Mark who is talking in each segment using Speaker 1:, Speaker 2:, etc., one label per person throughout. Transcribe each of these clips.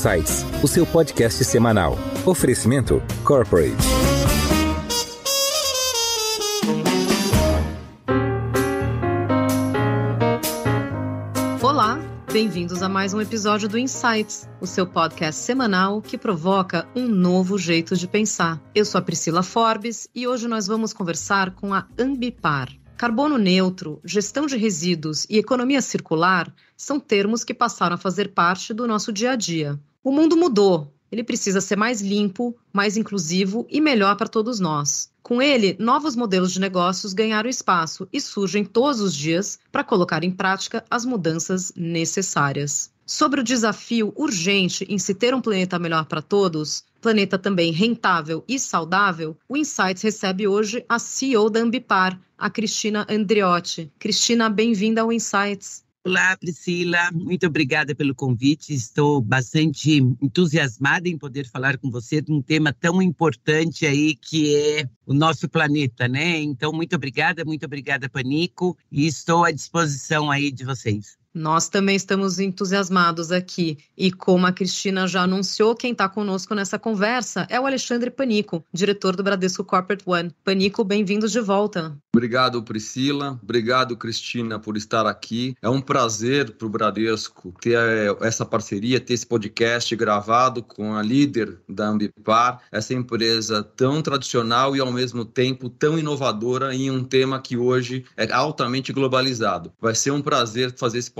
Speaker 1: Insights, o seu podcast semanal. Oferecimento Corporate.
Speaker 2: Olá, bem-vindos a mais um episódio do Insights, o seu podcast semanal que provoca um novo jeito de pensar. Eu sou a Priscila Forbes e hoje nós vamos conversar com a Ambipar. Carbono neutro, gestão de resíduos e economia circular são termos que passaram a fazer parte do nosso dia a dia. O mundo mudou, ele precisa ser mais limpo, mais inclusivo e melhor para todos nós. Com ele, novos modelos de negócios ganharam espaço e surgem todos os dias para colocar em prática as mudanças necessárias. Sobre o desafio urgente em se ter um planeta melhor para todos, planeta também rentável e saudável, o Insights recebe hoje a CEO da Ambipar, a Cristina Andriotti. Cristina, bem-vinda ao Insights.
Speaker 3: Olá, Priscila. Muito obrigada pelo convite. Estou bastante entusiasmada em poder falar com você de um tema tão importante aí que é o nosso planeta, né? Então, muito obrigada, muito obrigada, Panico, e estou à disposição aí de vocês.
Speaker 2: Nós também estamos entusiasmados aqui. E como a Cristina já anunciou, quem está conosco nessa conversa é o Alexandre Panico, diretor do Bradesco Corporate One. Panico, bem-vindos de volta.
Speaker 4: Obrigado, Priscila. Obrigado, Cristina, por estar aqui. É um prazer para o Bradesco ter eh, essa parceria, ter esse podcast gravado com a líder da Ambipar, essa empresa tão tradicional e, ao mesmo tempo, tão inovadora em um tema que hoje é altamente globalizado. Vai ser um prazer fazer esse podcast.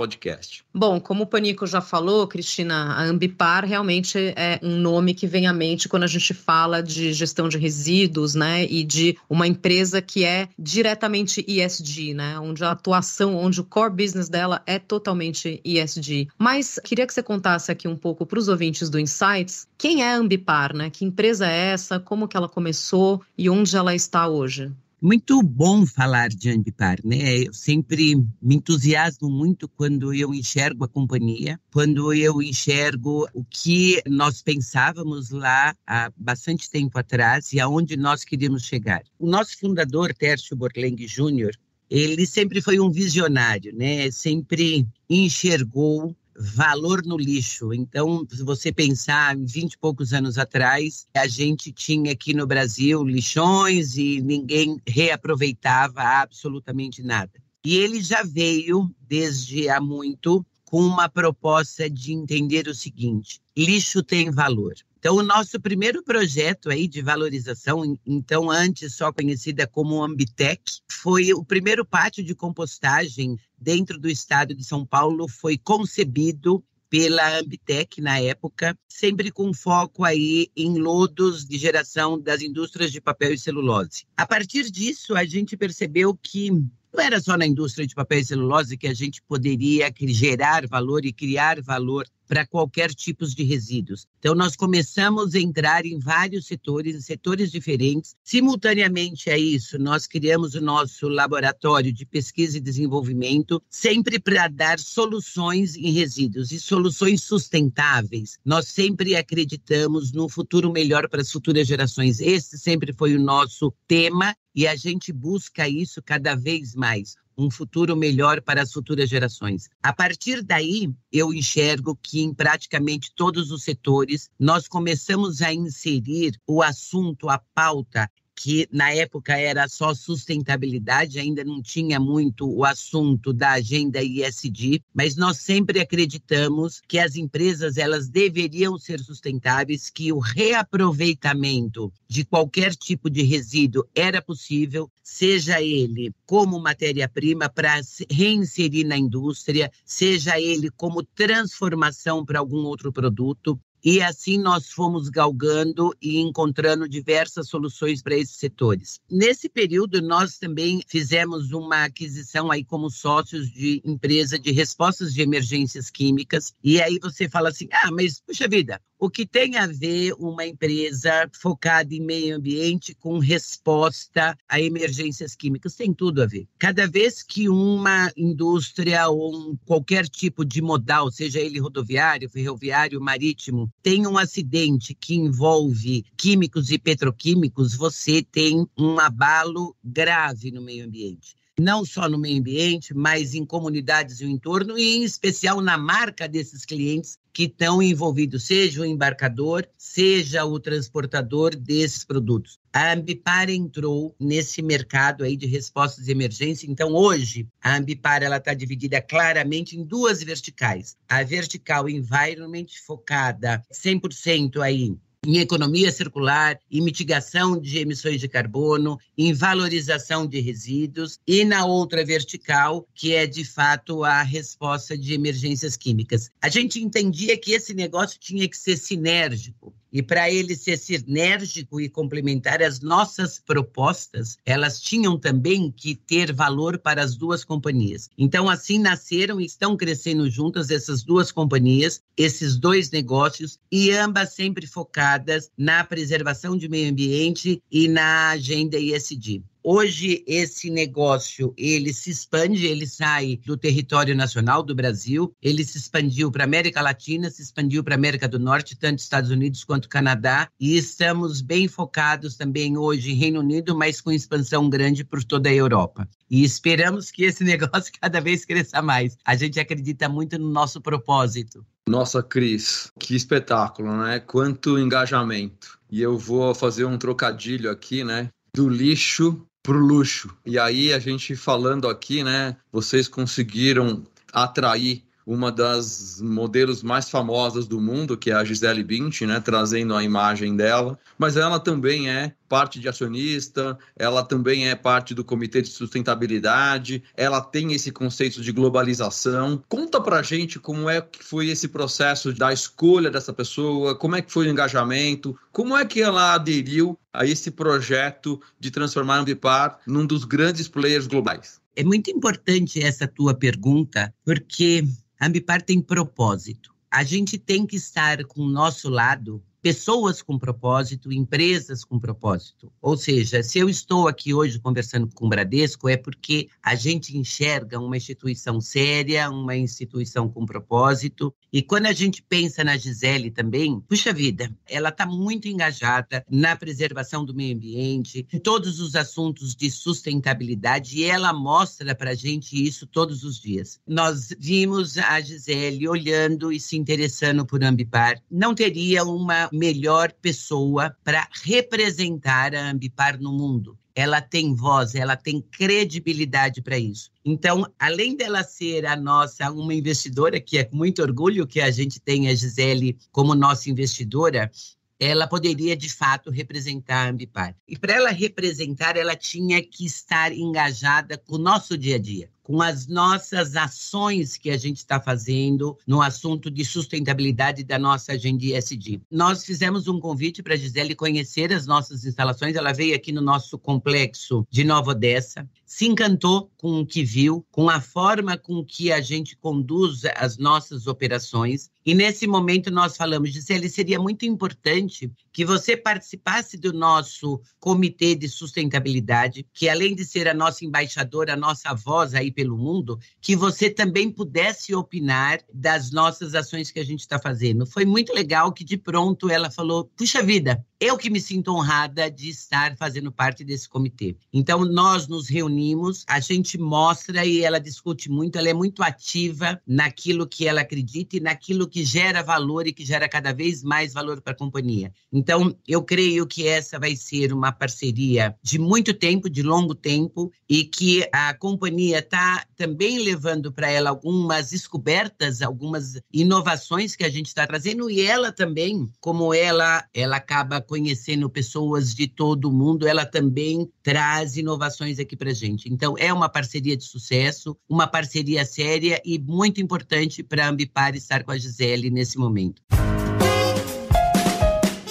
Speaker 2: Bom, como o Panico já falou, Cristina, a Ambipar realmente é um nome que vem à mente quando a gente fala de gestão de resíduos, né, e de uma empresa que é diretamente ESG, né, onde a atuação, onde o core business dela é totalmente ESG. Mas queria que você contasse aqui um pouco para os ouvintes do Insights, quem é a Ambipar, né? Que empresa é essa? Como que ela começou e onde ela está hoje?
Speaker 3: Muito bom falar de Ambipar, né? Eu sempre me entusiasmo muito quando eu enxergo a companhia, quando eu enxergo o que nós pensávamos lá há bastante tempo atrás e aonde nós queríamos chegar. O nosso fundador, Tércio Borleng Júnior, ele sempre foi um visionário, né? Sempre enxergou valor no lixo. Então, se você pensar em 20 e poucos anos atrás, a gente tinha aqui no Brasil lixões e ninguém reaproveitava absolutamente nada. E ele já veio, desde há muito, com uma proposta de entender o seguinte: lixo tem valor. Então, o nosso primeiro projeto aí de valorização, então antes só conhecida como Ambitec, foi o primeiro pátio de compostagem dentro do estado de São Paulo, foi concebido pela Ambitec na época, sempre com foco aí em lodos de geração das indústrias de papel e celulose. A partir disso, a gente percebeu que não era só na indústria de papel e celulose que a gente poderia gerar valor e criar valor para qualquer tipo de resíduos. Então, nós começamos a entrar em vários setores, em setores diferentes. Simultaneamente a isso, nós criamos o nosso laboratório de pesquisa e desenvolvimento, sempre para dar soluções em resíduos e soluções sustentáveis. Nós sempre acreditamos num futuro melhor para as futuras gerações. Esse sempre foi o nosso tema e a gente busca isso cada vez mais um futuro melhor para as futuras gerações. A partir daí, eu enxergo que em praticamente todos os setores nós começamos a inserir o assunto, a pauta que na época era só sustentabilidade, ainda não tinha muito o assunto da agenda ISD, mas nós sempre acreditamos que as empresas elas deveriam ser sustentáveis, que o reaproveitamento de qualquer tipo de resíduo era possível, seja ele como matéria-prima para reinserir na indústria, seja ele como transformação para algum outro produto. E assim nós fomos galgando e encontrando diversas soluções para esses setores. Nesse período, nós também fizemos uma aquisição aí como sócios de empresa de respostas de emergências químicas. E aí você fala assim: ah, mas puxa vida, o que tem a ver uma empresa focada em meio ambiente com resposta a emergências químicas? Tem tudo a ver. Cada vez que uma indústria ou um, qualquer tipo de modal, seja ele rodoviário, ferroviário, marítimo, tem um acidente que envolve químicos e petroquímicos, você tem um abalo grave no meio ambiente. não só no meio ambiente, mas em comunidades e o entorno, e em especial na marca desses clientes que estão envolvidos, seja o embarcador, seja o transportador desses produtos. A Ambipar entrou nesse mercado aí de respostas de emergência. Então, hoje, a Ambipar está dividida claramente em duas verticais. A vertical Environment, focada 100% aí em economia circular, em mitigação de emissões de carbono, em valorização de resíduos, e na outra vertical, que é de fato a resposta de emergências químicas. A gente entendia que esse negócio tinha que ser sinérgico. E para ele ser sinérgico e complementar as nossas propostas, elas tinham também que ter valor para as duas companhias. Então, assim nasceram e estão crescendo juntas essas duas companhias, esses dois negócios, e ambas sempre focadas na preservação de meio ambiente e na agenda ESG. Hoje esse negócio ele se expande, ele sai do território nacional do Brasil, ele se expandiu para América Latina, se expandiu para América do Norte, tanto Estados Unidos quanto Canadá, e estamos bem focados também hoje em Reino Unido, mas com expansão grande por toda a Europa. E esperamos que esse negócio cada vez cresça mais. A gente acredita muito no nosso propósito.
Speaker 4: Nossa, Cris, que espetáculo, né? Quanto engajamento. E eu vou fazer um trocadilho aqui, né? Do lixo pro luxo. E aí a gente falando aqui, né, vocês conseguiram atrair uma das modelos mais famosas do mundo, que é a Gisele Bündchen, né, trazendo a imagem dela, mas ela também é parte de acionista, ela também é parte do comitê de sustentabilidade, ela tem esse conceito de globalização. Conta pra gente como é que foi esse processo da escolha dessa pessoa, como é que foi o engajamento, como é que ela aderiu a esse projeto de transformar a Ambipar num dos grandes players globais.
Speaker 3: É muito importante essa tua pergunta, porque Ambipar tem propósito. A gente tem que estar com o nosso lado pessoas com propósito, empresas com propósito. Ou seja, se eu estou aqui hoje conversando com o Bradesco, é porque a gente enxerga uma instituição séria, uma instituição com propósito. E quando a gente pensa na Gisele também, puxa vida, ela está muito engajada na preservação do meio ambiente, em todos os assuntos de sustentabilidade, e ela mostra para a gente isso todos os dias. Nós vimos a Gisele olhando e se interessando por Ambipar. Não teria uma melhor pessoa para representar a Ambipar no mundo. Ela tem voz, ela tem credibilidade para isso. Então, além dela ser a nossa uma investidora, que é com muito orgulho que a gente tem a Gisele como nossa investidora, ela poderia de fato representar a Ambipar. E para ela representar, ela tinha que estar engajada com o nosso dia a dia com as nossas ações que a gente está fazendo no assunto de sustentabilidade da nossa agenda ESG. Nós fizemos um convite para a Gisele conhecer as nossas instalações. Ela veio aqui no nosso complexo de Nova Odessa, se encantou com o que viu, com a forma com que a gente conduz as nossas operações. E nesse momento nós falamos, Gisele, seria muito importante que você participasse do nosso comitê de sustentabilidade, que além de ser a nossa embaixadora, a nossa voz aí pelo mundo, que você também pudesse opinar das nossas ações que a gente está fazendo. Foi muito legal que de pronto ela falou: puxa vida, eu que me sinto honrada de estar fazendo parte desse comitê. Então, nós nos reunimos, a gente mostra e ela discute muito, ela é muito ativa naquilo que ela acredita e naquilo que gera valor e que gera cada vez mais valor para a companhia. Então, eu creio que essa vai ser uma parceria de muito tempo, de longo tempo, e que a companhia está também levando para ela algumas descobertas, algumas inovações que a gente está trazendo, e ela também, como ela, ela acaba conhecendo pessoas de todo o mundo, ela também traz inovações aqui para gente. Então, é uma parceria de sucesso, uma parceria séria e muito importante para a Ambipar estar com a Gisele nesse momento.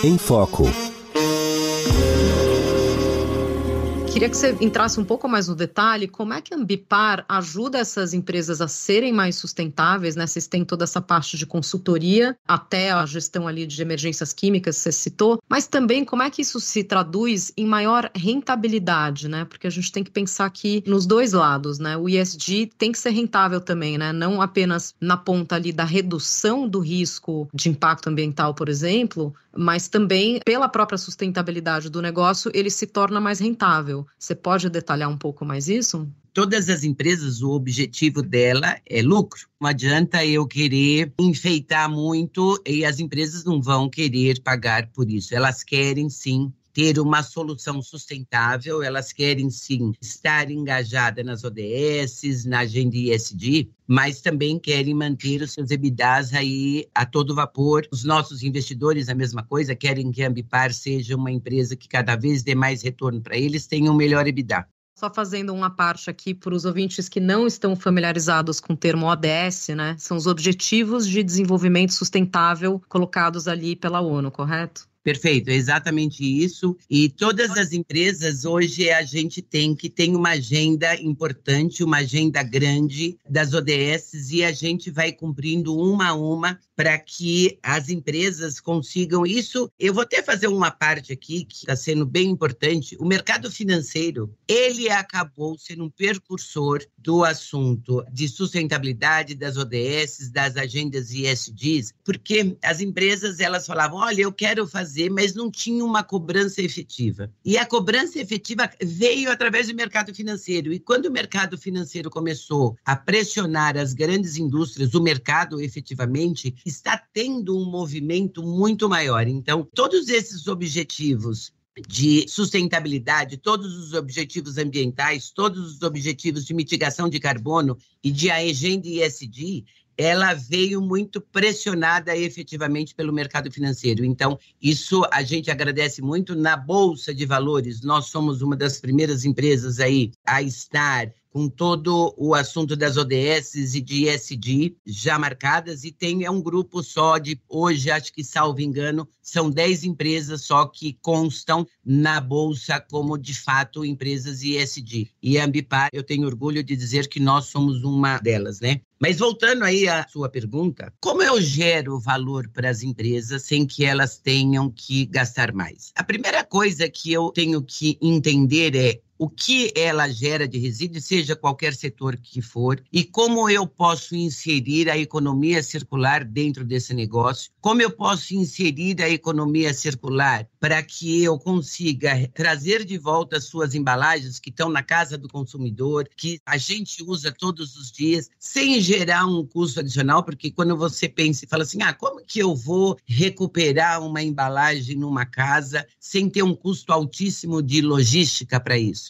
Speaker 1: Em Foco.
Speaker 2: Queria que você entrasse um pouco mais no detalhe, como é que a Ambipar ajuda essas empresas a serem mais sustentáveis, né? Vocês têm toda essa parte de consultoria, até a gestão ali de emergências químicas, você citou, mas também como é que isso se traduz em maior rentabilidade, né? Porque a gente tem que pensar aqui nos dois lados, né? O ISD tem que ser rentável também, né? Não apenas na ponta ali da redução do risco de impacto ambiental, por exemplo, mas também pela própria sustentabilidade do negócio, ele se torna mais rentável. Você pode detalhar um pouco mais isso?
Speaker 3: todas as empresas, o objetivo dela é lucro. Não adianta eu querer enfeitar muito e as empresas não vão querer pagar por isso. Elas querem sim ter uma solução sustentável, elas querem sim estar engajadas nas ODS, na agenda ESG, mas também querem manter os seus EBITDAs aí a todo vapor. Os nossos investidores, a mesma coisa, querem que a Ambipar seja uma empresa que cada vez dê mais retorno para eles, tenha um melhor EBITDA.
Speaker 2: Só fazendo uma parte aqui para os ouvintes que não estão familiarizados com o termo ODS, né? São os Objetivos de Desenvolvimento Sustentável colocados ali pela ONU, correto?
Speaker 3: Perfeito, é exatamente isso. E todas as empresas hoje a gente tem que tem uma agenda importante, uma agenda grande das ODS e a gente vai cumprindo uma a uma para que as empresas consigam isso. Eu vou até fazer uma parte aqui que está sendo bem importante. O mercado financeiro ele acabou sendo um precursor do assunto de sustentabilidade das ODS, das agendas ESGs, porque as empresas elas falavam, olha, eu quero fazer, mas não tinha uma cobrança efetiva. E a cobrança efetiva veio através do mercado financeiro. E quando o mercado financeiro começou a pressionar as grandes indústrias, o mercado efetivamente está tendo um movimento muito maior. Então, todos esses objetivos de sustentabilidade, todos os objetivos ambientais, todos os objetivos de mitigação de carbono e de agenda ESG, ela veio muito pressionada efetivamente pelo mercado financeiro. Então, isso a gente agradece muito na Bolsa de Valores. Nós somos uma das primeiras empresas aí a estar com todo o assunto das ODS e de ESG já marcadas, e tem é um grupo só de, hoje, acho que, salvo engano, são 10 empresas só que constam na Bolsa como, de fato, empresas ESG. E a Ambipar, eu tenho orgulho de dizer que nós somos uma delas, né? Mas voltando aí à sua pergunta, como eu gero valor para as empresas sem que elas tenham que gastar mais? A primeira coisa que eu tenho que entender é o que ela gera de resíduo, seja qualquer setor que for, e como eu posso inserir a economia circular dentro desse negócio, como eu posso inserir a economia circular para que eu consiga trazer de volta as suas embalagens que estão na casa do consumidor, que a gente usa todos os dias, sem gerar um custo adicional, porque quando você pensa e fala assim, ah, como que eu vou recuperar uma embalagem numa casa sem ter um custo altíssimo de logística para isso?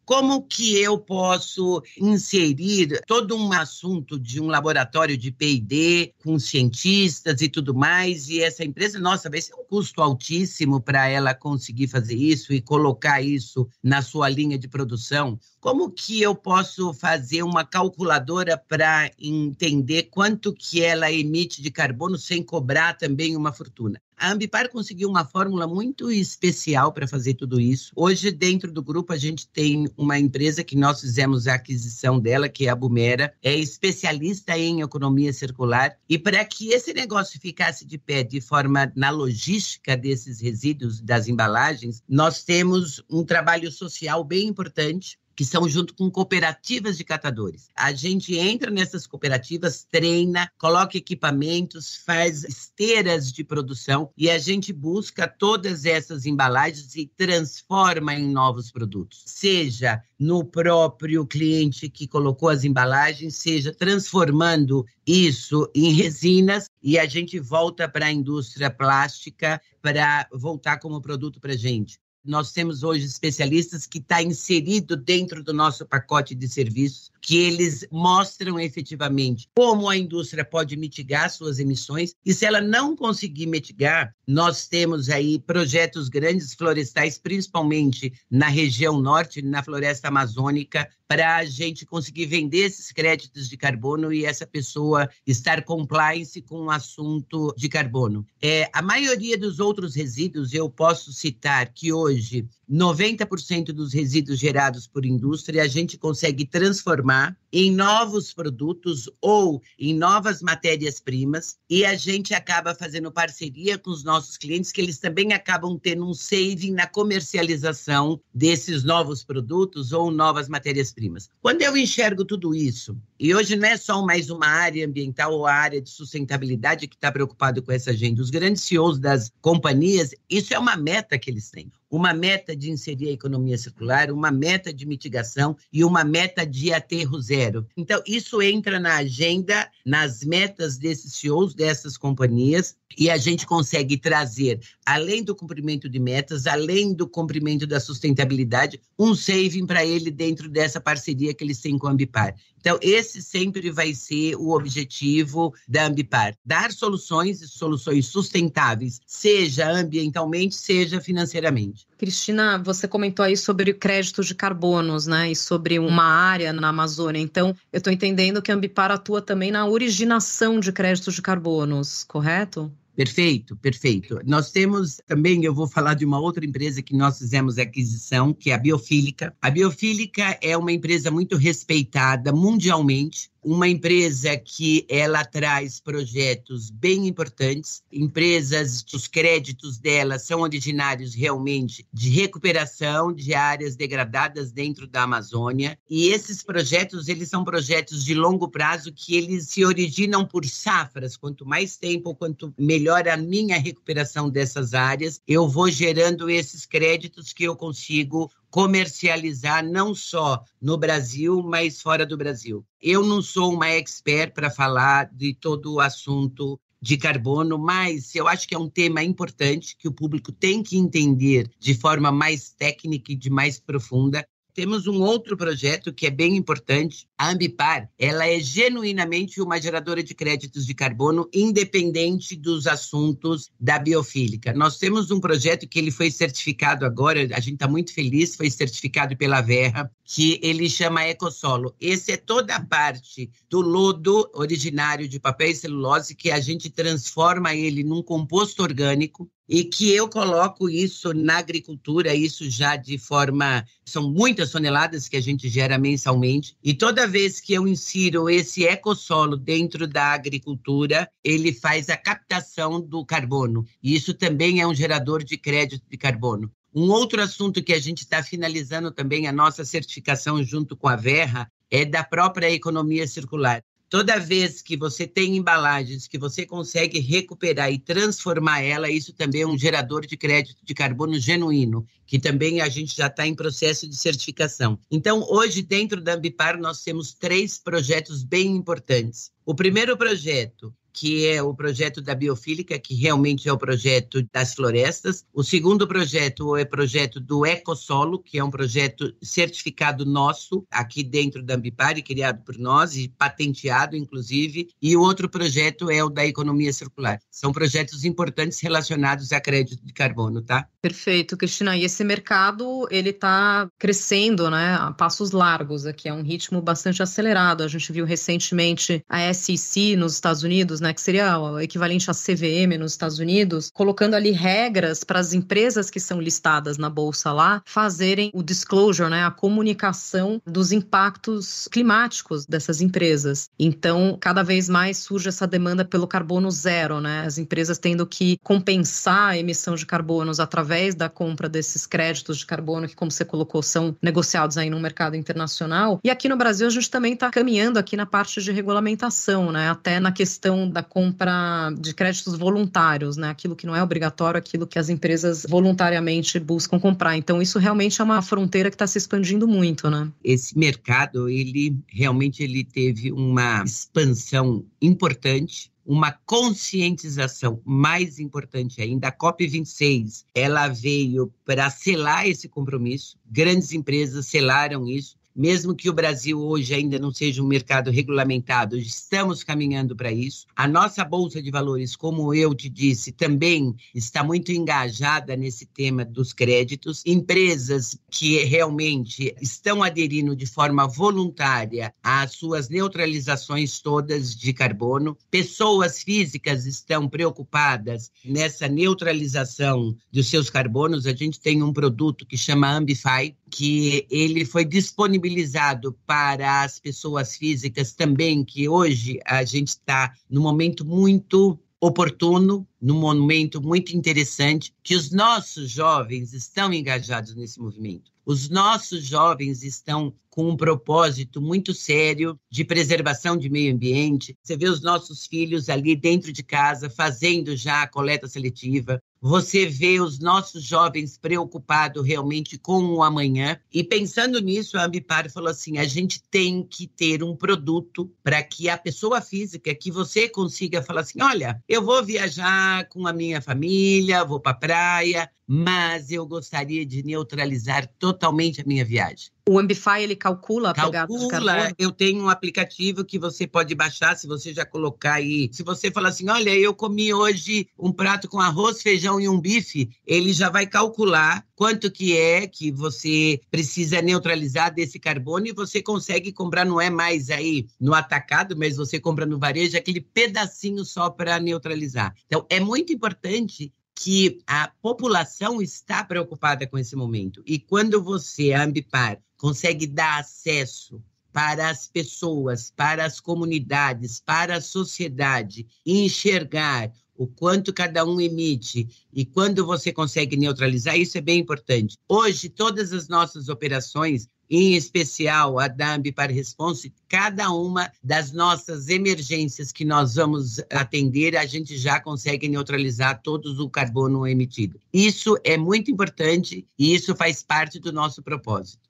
Speaker 3: Como que eu posso inserir todo um assunto de um laboratório de P&D com cientistas e tudo mais e essa empresa, nossa, vai ser um custo altíssimo para ela conseguir fazer isso e colocar isso na sua linha de produção? Como que eu posso fazer uma calculadora para entender quanto que ela emite de carbono sem cobrar também uma fortuna? A Ambipar conseguiu uma fórmula muito especial para fazer tudo isso. Hoje, dentro do grupo, a gente tem uma empresa que nós fizemos a aquisição dela, que é a Bumera, é especialista em economia circular. E para que esse negócio ficasse de pé de forma na logística desses resíduos das embalagens, nós temos um trabalho social bem importante que são junto com cooperativas de catadores. A gente entra nessas cooperativas, treina, coloca equipamentos, faz esteiras de produção e a gente busca todas essas embalagens e transforma em novos produtos. Seja no próprio cliente que colocou as embalagens, seja transformando isso em resinas e a gente volta para a indústria plástica para voltar como produto para gente. Nós temos hoje especialistas que está inserido dentro do nosso pacote de serviços, que eles mostram efetivamente como a indústria pode mitigar suas emissões e se ela não conseguir mitigar, nós temos aí projetos grandes florestais, principalmente na região norte, na floresta amazônica, para a gente conseguir vender esses créditos de carbono e essa pessoa estar compliance com o assunto de carbono. É, a maioria dos outros resíduos, eu posso citar que hoje 90% dos resíduos gerados por indústria a gente consegue transformar ma em novos produtos ou em novas matérias-primas, e a gente acaba fazendo parceria com os nossos clientes, que eles também acabam tendo um saving na comercialização desses novos produtos ou novas matérias-primas. Quando eu enxergo tudo isso, e hoje não é só mais uma área ambiental ou área de sustentabilidade que está preocupado com essa agenda, os grandes CEOs das companhias, isso é uma meta que eles têm uma meta de inserir a economia circular, uma meta de mitigação e uma meta de aterro zero. Então, isso entra na agenda, nas metas desses CEOs, dessas companhias, e a gente consegue trazer, além do cumprimento de metas, além do cumprimento da sustentabilidade, um saving para ele dentro dessa parceria que eles têm com a Ambipar. Então, esse sempre vai ser o objetivo da Ambipar: dar soluções e soluções sustentáveis, seja ambientalmente, seja financeiramente.
Speaker 2: Cristina, você comentou aí sobre créditos de carbonos, né? E sobre uma área na Amazônia. Então, eu estou entendendo que a Ambipar atua também na originação de créditos de carbonos, correto?
Speaker 3: Perfeito, perfeito. Nós temos também, eu vou falar de uma outra empresa que nós fizemos aquisição, que é a Biofílica. A Biofílica é uma empresa muito respeitada mundialmente uma empresa que ela traz projetos bem importantes, empresas, os créditos dela são originários realmente de recuperação de áreas degradadas dentro da Amazônia, e esses projetos, eles são projetos de longo prazo que eles se originam por safras, quanto mais tempo, quanto melhor a minha recuperação dessas áreas, eu vou gerando esses créditos que eu consigo comercializar não só no Brasil, mas fora do Brasil. Eu não sou uma expert para falar de todo o assunto de carbono, mas eu acho que é um tema importante que o público tem que entender de forma mais técnica e de mais profunda. Temos um outro projeto que é bem importante. A Ambipar, ela é genuinamente uma geradora de créditos de carbono independente dos assuntos da biofílica. Nós temos um projeto que ele foi certificado agora, a gente está muito feliz, foi certificado pela Verra, que ele chama Ecosolo. Esse é toda a parte do lodo originário de papel e celulose que a gente transforma ele num composto orgânico e que eu coloco isso na agricultura, isso já de forma. São muitas toneladas que a gente gera mensalmente, e toda vez que eu insiro esse ecossolo dentro da agricultura, ele faz a captação do carbono, e isso também é um gerador de crédito de carbono. Um outro assunto que a gente está finalizando também a nossa certificação junto com a Verra é da própria economia circular. Toda vez que você tem embalagens que você consegue recuperar e transformar ela, isso também é um gerador de crédito de carbono genuíno, que também a gente já está em processo de certificação. Então, hoje, dentro da Ambipar, nós temos três projetos bem importantes. O primeiro projeto que é o projeto da biofílica, que realmente é o projeto das florestas. O segundo projeto é o projeto do Ecosolo, que é um projeto certificado nosso, aqui dentro da Ambipar, criado por nós e patenteado, inclusive. E o outro projeto é o da economia circular. São projetos importantes relacionados a crédito de carbono, tá?
Speaker 2: Perfeito, Cristina. E esse mercado, ele está crescendo, né, a passos largos aqui, é um ritmo bastante acelerado. A gente viu recentemente a SEC nos Estados Unidos, né, que seria o equivalente à CVM nos Estados Unidos, colocando ali regras para as empresas que são listadas na bolsa lá fazerem o disclosure, né, a comunicação dos impactos climáticos dessas empresas. Então, cada vez mais surge essa demanda pelo carbono zero, né, as empresas tendo que compensar a emissão de carbonos através da compra desses créditos de carbono que, como você colocou, são negociados aí no mercado internacional. E aqui no Brasil a gente também está caminhando aqui na parte de regulamentação, né, até na questão da compra de créditos voluntários, né? Aquilo que não é obrigatório, aquilo que as empresas voluntariamente buscam comprar. Então, isso realmente é uma fronteira que está se expandindo muito, né?
Speaker 3: Esse mercado, ele realmente ele teve uma expansão importante uma conscientização mais importante ainda. A COP26, ela veio para selar esse compromisso. Grandes empresas selaram isso mesmo que o Brasil hoje ainda não seja um mercado regulamentado, estamos caminhando para isso. A nossa Bolsa de Valores, como eu te disse, também está muito engajada nesse tema dos créditos. Empresas que realmente estão aderindo de forma voluntária às suas neutralizações todas de carbono. Pessoas físicas estão preocupadas nessa neutralização dos seus carbonos. A gente tem um produto que chama Ambify, que ele foi disponibilizado disponibilizado para as pessoas físicas também, que hoje a gente está no momento muito oportuno, num momento muito interessante, que os nossos jovens estão engajados nesse movimento. Os nossos jovens estão com um propósito muito sério de preservação de meio ambiente. Você vê os nossos filhos ali dentro de casa fazendo já a coleta seletiva. Você vê os nossos jovens preocupados realmente com o amanhã. E pensando nisso, a Ambipar falou assim: a gente tem que ter um produto para que a pessoa física, que você consiga falar assim: olha, eu vou viajar com a minha família, vou para a praia, mas eu gostaria de neutralizar totalmente a minha viagem.
Speaker 2: O Ambify, ele calcula a calcula, pegada de carbono?
Speaker 3: Eu tenho um aplicativo que você pode baixar, se você já colocar aí. Se você falar assim, olha, eu comi hoje um prato com arroz, feijão e um bife, ele já vai calcular quanto que é que você precisa neutralizar desse carbono e você consegue comprar, não é mais aí no atacado, mas você compra no varejo, aquele pedacinho só para neutralizar. Então, é muito importante que a população está preocupada com esse momento. E quando você, Ambipar, consegue dar acesso para as pessoas, para as comunidades, para a sociedade, enxergar o quanto cada um emite e quando você consegue neutralizar, isso é bem importante. Hoje, todas as nossas operações em especial a da Ambipar Response, cada uma das nossas emergências que nós vamos atender, a gente já consegue neutralizar todo o carbono emitido. Isso é muito importante e isso faz parte do nosso propósito.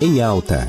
Speaker 1: Em alta.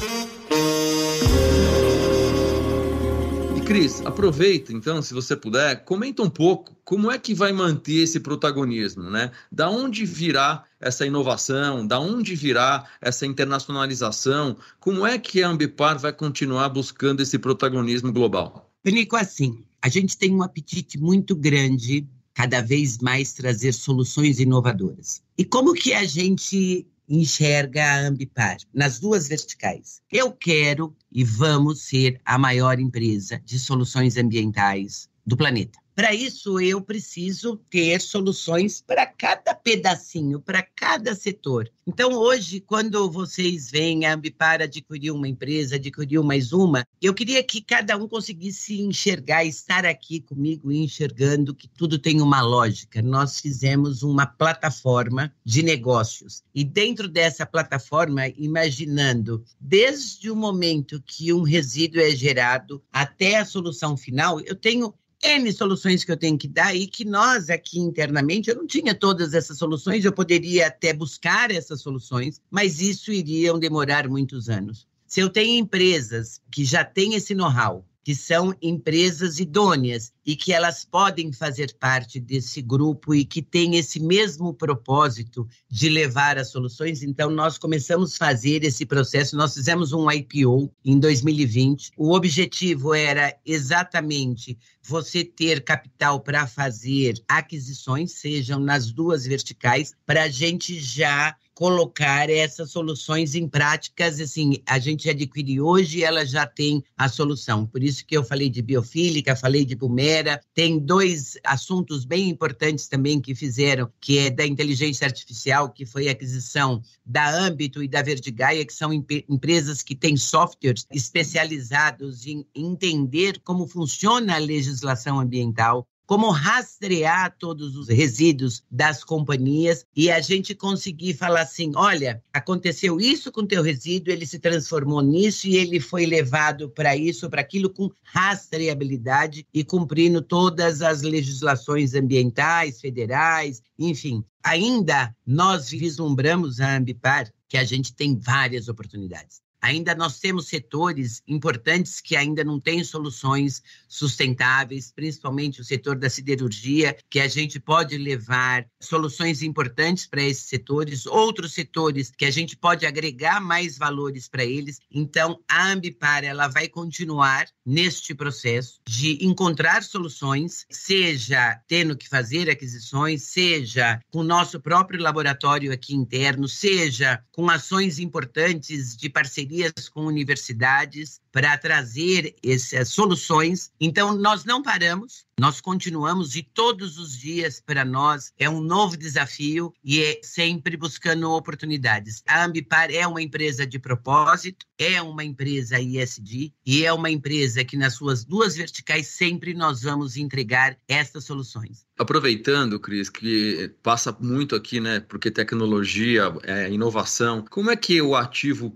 Speaker 4: Cris, aproveita então, se você puder, comenta um pouco como é que vai manter esse protagonismo, né? Da onde virá essa inovação, da onde virá essa internacionalização? Como é que a Ambipar vai continuar buscando esse protagonismo global?
Speaker 3: Penico, assim, a gente tem um apetite muito grande cada vez mais trazer soluções inovadoras. E como que a gente enxerga a Ambipar nas duas verticais. Eu quero e vamos ser a maior empresa de soluções ambientais do planeta. Para isso, eu preciso ter soluções para cada pedacinho, para cada setor. Então, hoje, quando vocês vêm a Ambipar adquirir uma empresa, adquirir mais uma, eu queria que cada um conseguisse enxergar, estar aqui comigo enxergando que tudo tem uma lógica. Nós fizemos uma plataforma de negócios. E dentro dessa plataforma, imaginando desde o momento que um resíduo é gerado até a solução final, eu tenho N soluções que eu tenho que dar e que nós aqui internamente, eu não tinha todas essas soluções, eu poderia até buscar essas soluções, mas isso iria demorar muitos anos. Se eu tenho empresas que já têm esse know-how, que são empresas idôneas e que elas podem fazer parte desse grupo e que têm esse mesmo propósito de levar as soluções. Então, nós começamos a fazer esse processo. Nós fizemos um IPO em 2020. O objetivo era exatamente você ter capital para fazer aquisições, sejam nas duas verticais, para a gente já colocar essas soluções em práticas, assim, a gente adquire hoje e ela já tem a solução. Por isso que eu falei de biofílica, falei de Bumera, tem dois assuntos bem importantes também que fizeram, que é da inteligência artificial, que foi a aquisição da Âmbito e da Verdigaia, que são empresas que têm softwares especializados em entender como funciona a legislação ambiental, como rastrear todos os resíduos das companhias e a gente conseguir falar assim, olha, aconteceu isso com teu resíduo, ele se transformou nisso e ele foi levado para isso, para aquilo com rastreabilidade e cumprindo todas as legislações ambientais, federais, enfim. Ainda nós vislumbramos a Ambipar que a gente tem várias oportunidades. Ainda nós temos setores importantes que ainda não têm soluções sustentáveis, principalmente o setor da siderurgia, que a gente pode levar soluções importantes para esses setores, outros setores que a gente pode agregar mais valores para eles. Então, a Ambipar ela vai continuar neste processo de encontrar soluções, seja tendo que fazer aquisições, seja com o nosso próprio laboratório aqui interno, seja com ações importantes de parceria parcerias com universidades para trazer essas soluções. Então, nós não paramos, Nós continuamos e todos os dias para nós é um novo desafio e é sempre buscando oportunidades. A Ambipar é uma empresa de propósito, é uma empresa ISD e é uma empresa que nas suas duas verticais sempre nós vamos entregar essas soluções.
Speaker 4: Aproveitando, Cris, que passa muito aqui, né? Porque tecnologia, é, inovação. Como é que o ativo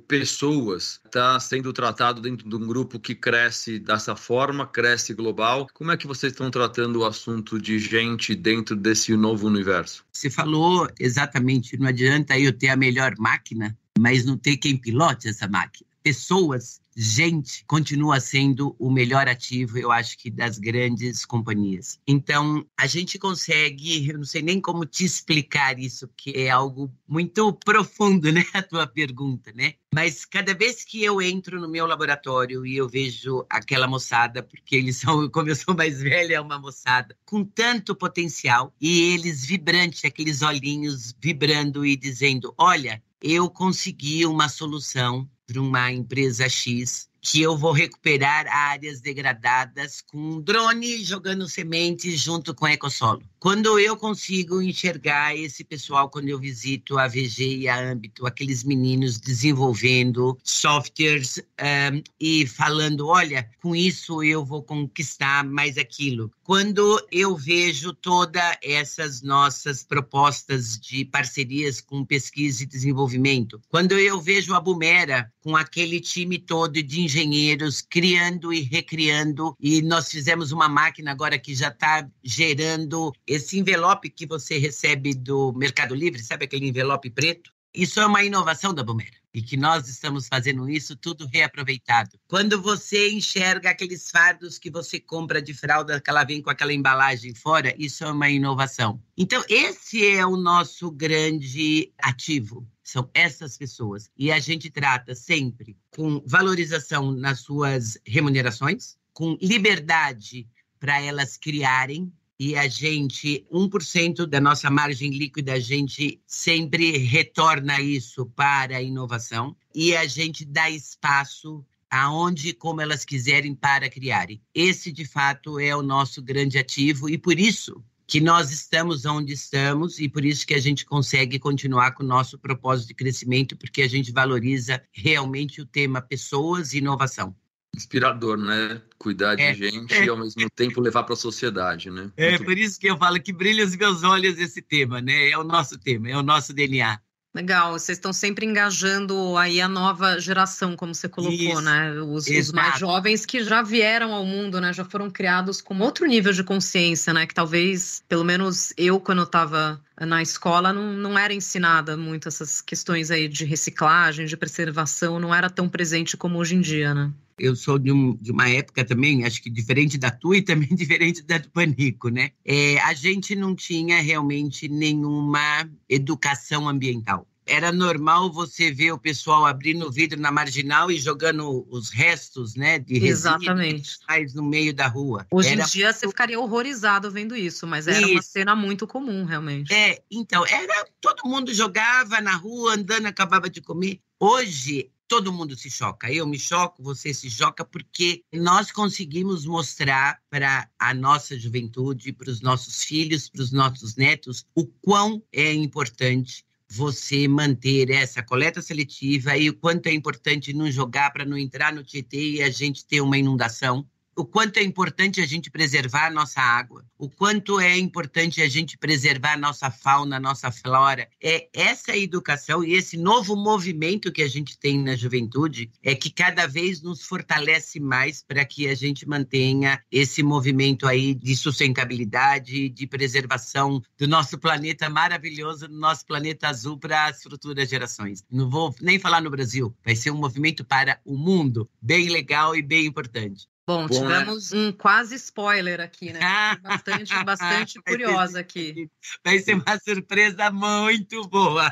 Speaker 4: pessoas está sendo tratado dentro de um grupo que cresce dessa forma, cresce global? Como é que vocês estão tratando o assunto de gente dentro desse novo universo?
Speaker 3: Você falou exatamente, não adianta eu ter a melhor máquina, mas não ter quem pilote essa máquina pessoas, gente, continua sendo o melhor ativo, eu acho que das grandes companhias. Então, a gente consegue, eu não sei nem como te explicar isso, que é algo muito profundo, né, a tua pergunta, né? Mas cada vez que eu entro no meu laboratório e eu vejo aquela moçada, porque eles são, como eu sou mais velha, é uma moçada com tanto potencial e eles vibrantes, aqueles olhinhos vibrando e dizendo: "Olha, eu consegui uma solução para uma empresa X que eu vou recuperar áreas degradadas com um drone jogando sementes junto com ecossolo. Quando eu consigo enxergar esse pessoal, quando eu visito a VG e a Âmbito, aqueles meninos desenvolvendo softwares um, e falando: olha, com isso eu vou conquistar mais aquilo. Quando eu vejo todas essas nossas propostas de parcerias com pesquisa e desenvolvimento, quando eu vejo a Bumera com aquele time todo de engenheiros criando e recriando, e nós fizemos uma máquina agora que já está gerando esse envelope que você recebe do Mercado Livre, sabe aquele envelope preto? Isso é uma inovação da Bumera e que nós estamos fazendo isso tudo reaproveitado. Quando você enxerga aqueles fardos que você compra de fralda, que ela vem com aquela embalagem fora, isso é uma inovação. Então, esse é o nosso grande ativo. São essas pessoas. E a gente trata sempre com valorização nas suas remunerações, com liberdade para elas criarem, e a gente, 1% da nossa margem líquida, a gente sempre retorna isso para a inovação e a gente dá espaço aonde e como elas quiserem para criarem. Esse, de fato, é o nosso grande ativo e por isso que nós estamos onde estamos e por isso que a gente consegue continuar com o nosso propósito de crescimento, porque a gente valoriza realmente o tema pessoas e inovação
Speaker 4: inspirador, né? Cuidar de é, gente é. e ao mesmo tempo levar para a sociedade, né?
Speaker 3: É Muito... por isso que eu falo que brilha os meus olhos esse tema, né? É o nosso tema, é o nosso DNA.
Speaker 2: Legal, vocês estão sempre engajando aí a nova geração, como você colocou, Isso, né? Os, os, mais jovens que já vieram ao mundo, né? Já foram criados com outro nível de consciência, né? Que talvez, pelo menos eu, quando eu estava na escola, não, não era ensinada muito essas questões aí de reciclagem, de preservação, não era tão presente como hoje em dia, né?
Speaker 3: Eu sou de, um, de, uma época também, acho que diferente da tua e também diferente da do Panico, né? É, a gente não tinha realmente nenhuma educação ambiental. Era normal você ver o pessoal abrindo o vidro na marginal e jogando os restos, né, de
Speaker 2: Exatamente.
Speaker 3: no meio da rua.
Speaker 2: Hoje era... em dia você ficaria horrorizado vendo isso, mas era isso. uma cena muito comum, realmente.
Speaker 3: É, então, era todo mundo jogava na rua, andando, acabava de comer. Hoje todo mundo se choca. Eu me choco, você se choca, porque nós conseguimos mostrar para a nossa juventude, para os nossos filhos, para os nossos netos, o quão é importante você manter essa coleta seletiva e o quanto é importante não jogar para não entrar no Tietê e a gente ter uma inundação o quanto é importante a gente preservar a nossa água, o quanto é importante a gente preservar a nossa fauna, a nossa flora. É essa educação e esse novo movimento que a gente tem na juventude é que cada vez nos fortalece mais para que a gente mantenha esse movimento aí de sustentabilidade, de preservação do nosso planeta maravilhoso, do nosso planeta azul para as futuras gerações. Não vou nem falar no Brasil, vai ser um movimento para o mundo, bem legal e bem importante.
Speaker 2: Bom, Bom né? tivemos né? um quase spoiler aqui, né? Bastante, bastante curiosa aqui.
Speaker 3: Vai ser uma surpresa muito boa.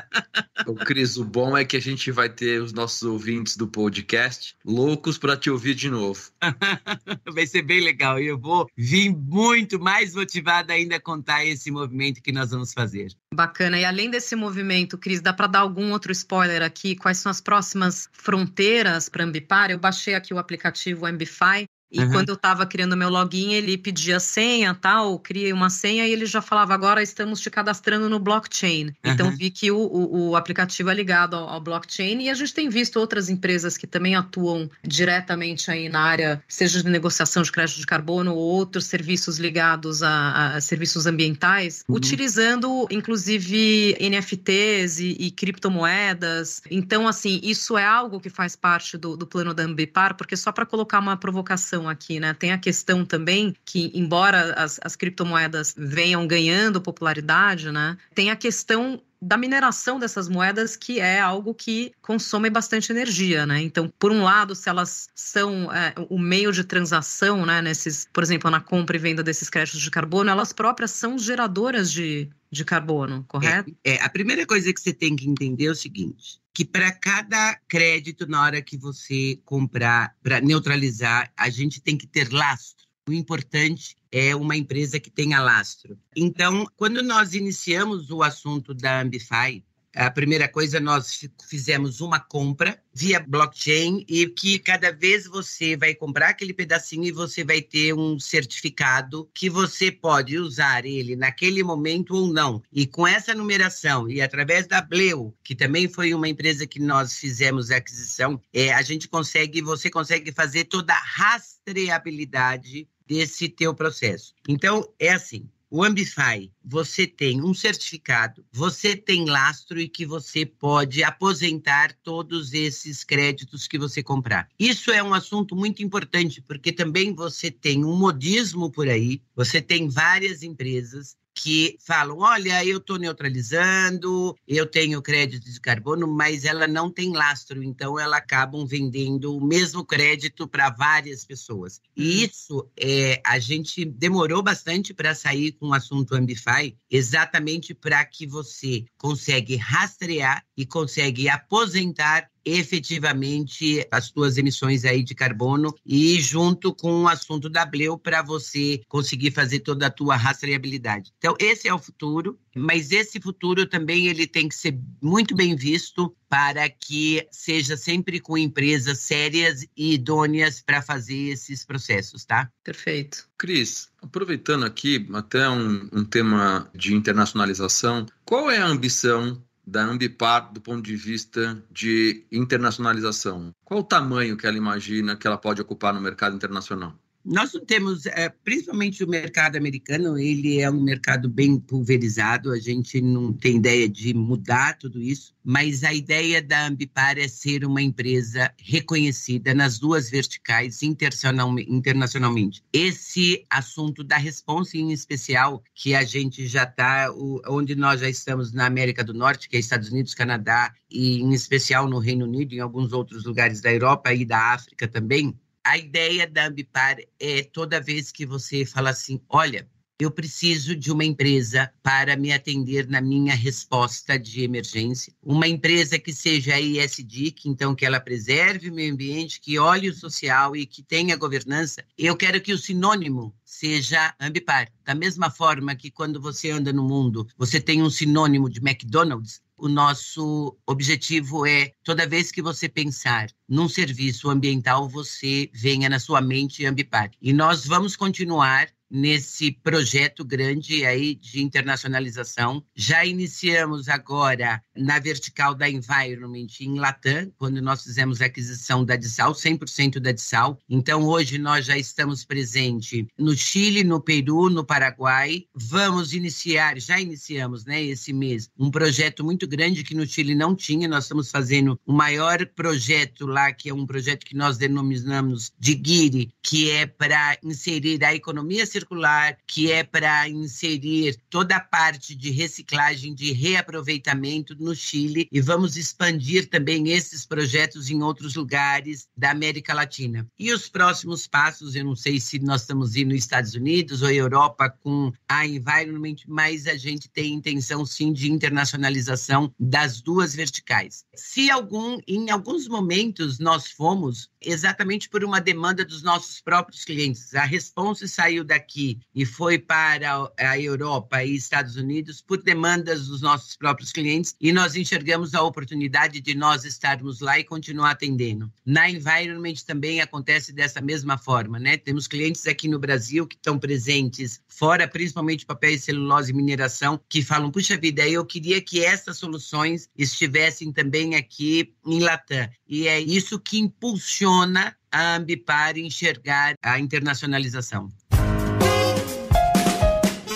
Speaker 4: O Cris, o bom é que a gente vai ter os nossos ouvintes do podcast loucos para te ouvir de novo.
Speaker 3: vai ser bem legal e eu vou vir muito mais motivada ainda a contar esse movimento que nós vamos fazer.
Speaker 2: Bacana. E além desse movimento, Cris, dá para dar algum outro spoiler aqui? Quais são as próximas fronteiras para Ambipar? Eu baixei aqui o aplicativo Ambify E uhum. quando eu estava criando meu login, ele pedia senha, tal, criei uma senha e ele já falava, agora estamos te cadastrando no blockchain. Uhum. Então vi que o, o, o, aplicativo é ligado ao, ao, blockchain e a gente tem visto outras empresas que também atuam diretamente aí na área, seja de negociação de crédito de carbono ou outros serviços ligados a, a serviços ambientais, uhum. utilizando inclusive NFTs e, e, criptomoedas. Então, assim, isso é algo que faz parte do, do plano da Ambipar, porque só para colocar uma provocação questão aqui, né? Tem a questão também que, embora as, as criptomoedas venham ganhando popularidade, né? Tem a questão da mineração dessas moedas, que é algo que consome bastante energia, né? Então, por um lado, se elas são é, o meio de transação, né, nesses, por exemplo, na compra e venda desses créditos de carbono, elas próprias são geradoras de, de carbono, correto?
Speaker 3: É, é, a primeira coisa que você tem que entender é o seguinte: que para cada crédito, na hora que você comprar, para neutralizar, a gente tem que ter lastro. O importante é uma empresa que tenha lastro. Então, quando nós iniciamos o assunto da Ambify, a primeira coisa, nós fizemos uma compra via blockchain e que cada vez você vai comprar aquele pedacinho e você vai ter um certificado que você pode usar ele naquele momento ou não. E com essa numeração e através da Bleu, que também foi uma empresa que nós fizemos a aquisição, é, a gente consegue, você consegue fazer toda a rastreabilidade desse teu processo. Então, é assim, o Ambify, você tem um certificado, você tem lastro e que você pode aposentar todos esses créditos que você comprar. Isso é um assunto muito importante, porque também você tem um modismo por aí, você tem várias empresas que falam: olha, eu estou neutralizando, eu tenho crédito de carbono, mas ela não tem lastro, então ela acabam vendendo o mesmo crédito para várias pessoas. E uhum. isso é, a gente demorou bastante para sair com o assunto Ambify, exatamente para que você consegue rastrear e consegue aposentar efetivamente as tuas emissões aí de carbono e junto com o assunto da Bleu para você conseguir fazer toda a tua rastreabilidade. Então esse é o futuro, mas esse futuro também ele tem que ser muito bem visto para que seja sempre com empresas sérias e idôneas para fazer esses processos, tá?
Speaker 2: Perfeito.
Speaker 4: Cris, aproveitando aqui até um, um tema de internacionalização, qual é a ambição da Ambipar do ponto de vista de internacionalização? Qual o tamanho que ela imagina que ela pode ocupar no mercado internacional?
Speaker 3: Nós temos, é, principalmente o mercado americano, ele é um mercado bem pulverizado, a gente não tem ideia de mudar tudo isso, mas a ideia da Ambipar é ser uma empresa reconhecida nas duas verticais internacionalmente. Esse assunto da responsa em especial, que a gente já está, onde nós já estamos na América do Norte, que é Estados Unidos, Canadá, e em especial no Reino Unido, em alguns outros lugares da Europa e da África também, a ideia da Ambipar é toda vez que você fala assim, olha, eu preciso de uma empresa para me atender na minha resposta de emergência. Uma empresa que seja ESG, que então que ela preserve o meio ambiente, que olhe o social e que tenha governança. Eu quero que o sinônimo seja Ambipar. Da mesma forma que quando você anda no mundo, você tem um sinônimo de McDonald's, o nosso objetivo é, toda vez que você pensar num serviço ambiental, você venha na sua mente Ambipar. E nós vamos continuar nesse projeto grande aí de internacionalização. Já iniciamos agora na vertical da Environment em Latam, quando nós fizemos a aquisição da Dissal, 100% da Dissal. Então hoje nós já estamos presente no Chile, no Peru, no Paraguai. Vamos iniciar, já iniciamos, né, esse mês, um projeto muito grande que no Chile não tinha. Nós estamos fazendo o maior projeto lá, que é um projeto que nós denominamos de GIRI, que é para inserir a economia circular que é para inserir toda a parte de reciclagem, de reaproveitamento no Chile, e vamos expandir também esses projetos em outros lugares da América Latina. E os próximos passos, eu não sei se nós estamos indo nos Estados Unidos ou Europa com a Environment, mas a gente tem intenção sim de internacionalização das duas verticais. Se algum, em alguns momentos nós fomos exatamente por uma demanda dos nossos próprios clientes, a resposta saiu daqui daqui e foi para a Europa e Estados Unidos por demandas dos nossos próprios clientes e nós enxergamos a oportunidade de nós estarmos lá e continuar atendendo. Na Environment também acontece dessa mesma forma, né? Temos clientes aqui no Brasil que estão presentes fora, principalmente papel e celulose e mineração, que falam, puxa vida, eu queria que essas soluções estivessem também aqui em Latam. E é isso que impulsiona a Ambipar enxergar a internacionalização.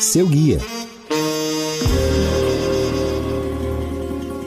Speaker 1: Seu guia.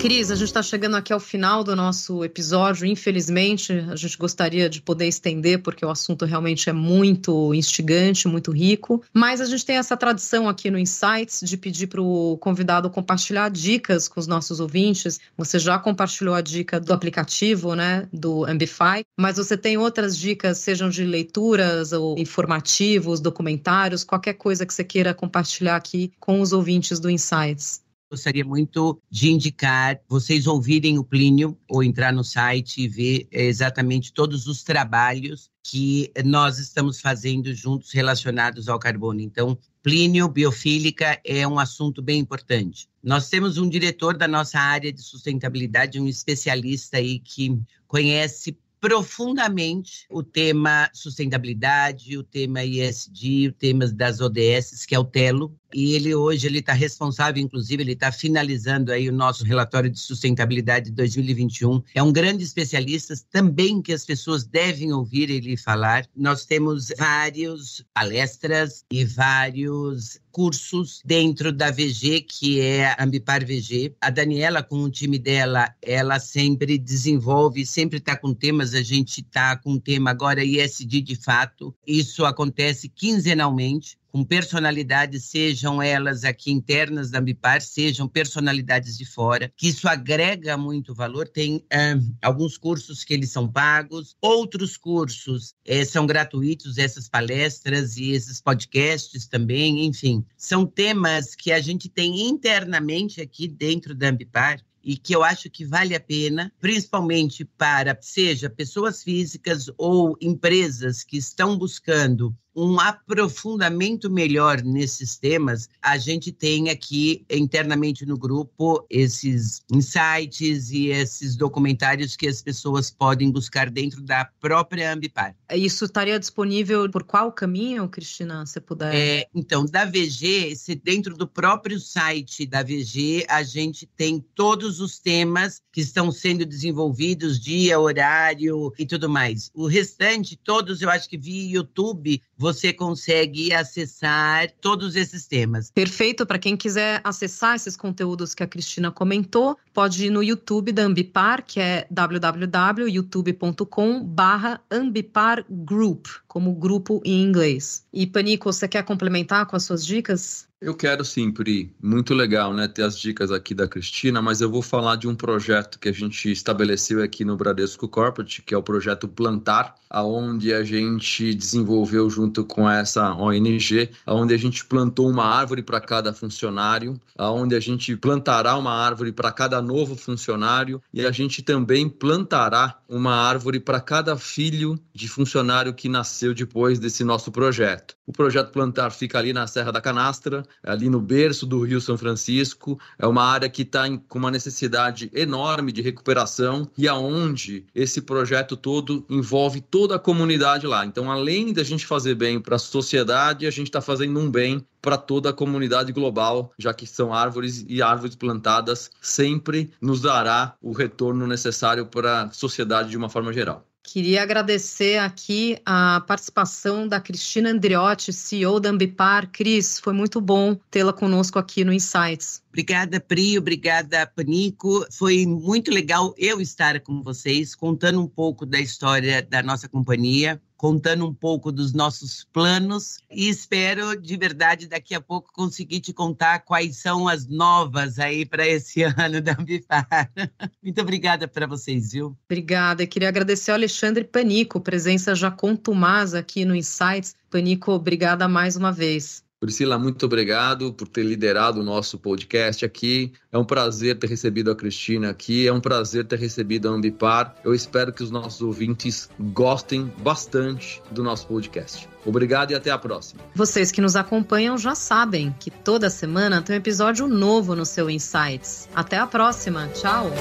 Speaker 2: Cris, a gente está chegando aqui ao final do nosso episódio. Infelizmente, a gente gostaria de poder estender, porque o assunto realmente é muito instigante, muito rico. Mas a gente tem essa tradição aqui no Insights de pedir para o convidado compartilhar dicas com os nossos ouvintes. Você já compartilhou a dica do aplicativo, né, do Ambify, mas você tem outras dicas, sejam de leituras ou informativos, documentários, qualquer coisa que você queira compartilhar aqui com os ouvintes do Insights
Speaker 3: gostaria muito de indicar vocês ouvirem o Plínio ou entrar no site e ver exatamente todos os trabalhos que nós estamos fazendo juntos relacionados ao carbono. Então, Plínio, biofílica, é um assunto bem importante. Nós temos um diretor da nossa área de sustentabilidade, um especialista aí que conhece profundamente o tema sustentabilidade, o tema ISD, o tema das ODS, que é o TELO, e ele hoje ele está responsável, inclusive, ele está finalizando aí o nosso relatório de sustentabilidade de 2021. É um grande especialista também que as pessoas devem ouvir ele falar. Nós temos vários palestras e vários cursos dentro da VG, que é a Ambipar VG. A Daniela, com o time dela, ela sempre desenvolve, sempre está com temas. A gente está com o tema agora ISD de fato. Isso acontece quinzenalmente com personalidades, sejam elas aqui internas da Ambipar, sejam personalidades de fora, que isso agrega muito valor. Tem é, alguns cursos que eles são pagos, outros cursos é, são gratuitos, essas palestras e esses podcasts também, enfim. São temas que a gente tem internamente aqui dentro da Ambipar e que eu acho que vale a pena, principalmente para, seja pessoas físicas ou empresas que estão buscando um aprofundamento melhor nesses temas, a gente tem aqui internamente no grupo esses insights e esses documentários que as pessoas podem buscar dentro da própria Ambipar.
Speaker 2: Isso estaria disponível por qual caminho, Cristina, se puder?
Speaker 3: É, então, da VG, se dentro do próprio site da VG, a gente tem todos os temas que estão sendo desenvolvidos, dia, horário e tudo mais. O restante, todos eu acho que via YouTube, você consegue acessar todos esses temas.
Speaker 2: Perfeito. Para quem quiser acessar esses conteúdos que a Cristina comentou, pode ir no YouTube da Ambipar, que é www.youtube.com/barra Ambipar Group, como grupo em inglês. E Panico, você quer complementar com as suas dicas?
Speaker 4: Eu quero sim, Pri. Muito legal, né, ter as dicas aqui da Cristina, mas eu vou falar de um projeto que a gente estabeleceu aqui no Bradesco Corporate, que é o projeto Plantar, aonde a gente desenvolveu junto com essa ONG, aonde a gente plantou uma árvore para cada funcionário, aonde a gente plantará uma árvore para cada novo funcionário e a gente também plantará uma árvore para cada filho de funcionário que nasceu depois desse nosso projeto. O projeto Plantar fica ali na Serra da Canastra, ali no berço do Rio São Francisco. É uma área que está com uma necessidade enorme de recuperação e aonde esse projeto todo envolve toda a comunidade lá. Então, além da gente fazer bem para a sociedade, a gente está fazendo um bem para toda a comunidade global, já que são árvores e árvores plantadas sempre nos dará o retorno necessário para a sociedade de uma forma geral.
Speaker 2: Queria agradecer aqui a participação da Cristina Andriotti, CEO da Ambipar. Cris, foi muito bom tê-la conosco aqui no Insights.
Speaker 3: Obrigada, Pri, obrigada, Panico. Foi muito legal eu estar com vocês, contando um pouco da história da nossa companhia, contando um pouco dos nossos planos e espero de verdade daqui a pouco conseguir te contar quais são as novas aí para esse ano da Ambifar. Muito obrigada para vocês, viu?
Speaker 2: Obrigada. Queria agradecer ao Alexandre Panico, presença já contumaz aqui no Insights. Panico, obrigada mais uma vez.
Speaker 4: Priscila, muito obrigado por ter liderado o nosso podcast aqui. É um prazer ter recebido a Cristina aqui, é um prazer ter recebido a Ambipar. Eu espero que os nossos ouvintes gostem bastante do nosso podcast. Obrigado e até a próxima.
Speaker 2: Vocês que nos acompanham já sabem que toda semana tem um episódio novo no seu Insights. Até a próxima. Tchau.